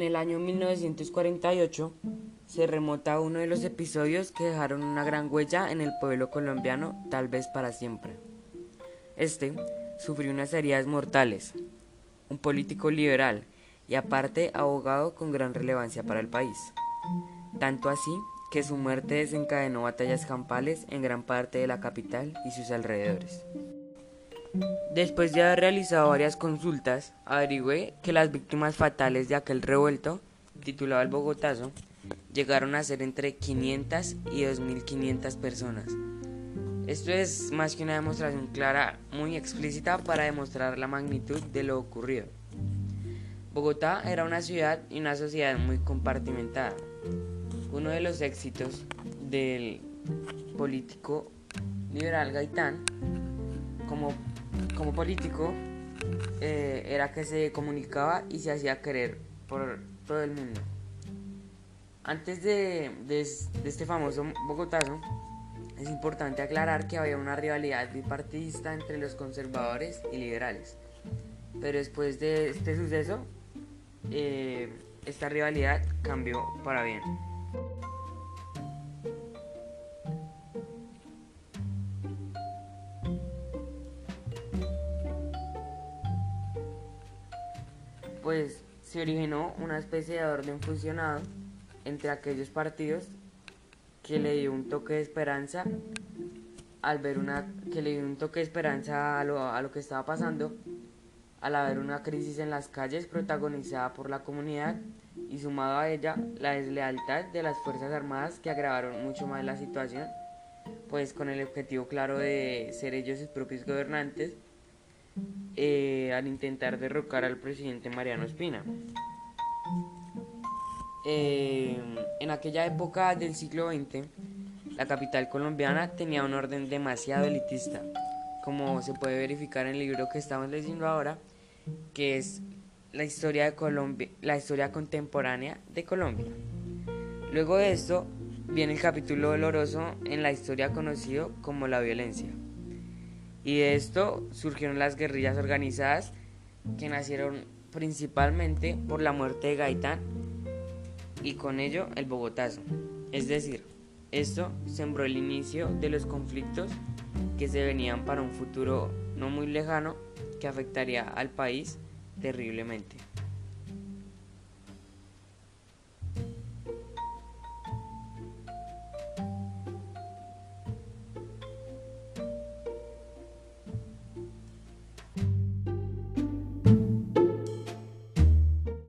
En el año 1948 se remota uno de los episodios que dejaron una gran huella en el pueblo colombiano, tal vez para siempre. Este sufrió unas heridas mortales, un político liberal y aparte abogado con gran relevancia para el país. Tanto así que su muerte desencadenó batallas campales en gran parte de la capital y sus alrededores. Después de haber realizado varias consultas, averigüé que las víctimas fatales de aquel revuelto, titulado el Bogotazo, llegaron a ser entre 500 y 2.500 personas. Esto es más que una demostración clara, muy explícita para demostrar la magnitud de lo ocurrido. Bogotá era una ciudad y una sociedad muy compartimentada. Uno de los éxitos del político liberal Gaitán como, como político eh, era que se comunicaba y se hacía querer por todo el mundo. Antes de, este famoso Bogotazo, es importante aclarar que había una rivalidad bipartidista entre los conservadores y liberales. Pero después de este suceso, eh, esta rivalidad cambió para bien. Pues se originó una especie de orden fusionado entre aquellos partidos que le dio un toque de esperanza al ver una que le dio un toque de esperanza a lo, a lo que estaba pasando al haber una crisis en las calles protagonizada por la comunidad y sumado a ella la deslealtad de las Fuerzas Armadas que agravaron mucho más la situación, pues con el objetivo claro de ser ellos sus propios gobernantes eh, al intentar derrocar al presidente Mariano Espina. Eh, en aquella época del siglo XX, la capital colombiana tenía un orden demasiado elitista, como se puede verificar en el libro que estamos leyendo ahora, que es la historia de Colombia, la historia contemporánea de Colombia. Luego de esto viene el capítulo doloroso en la historia conocido como la violencia. Y de esto surgieron las guerrillas organizadas que nacieron principalmente por la muerte de Gaitán y con ello el Bogotazo. Es decir, esto sembró el inicio de los conflictos que se venían para un futuro no muy lejano que afectaría al país terriblemente.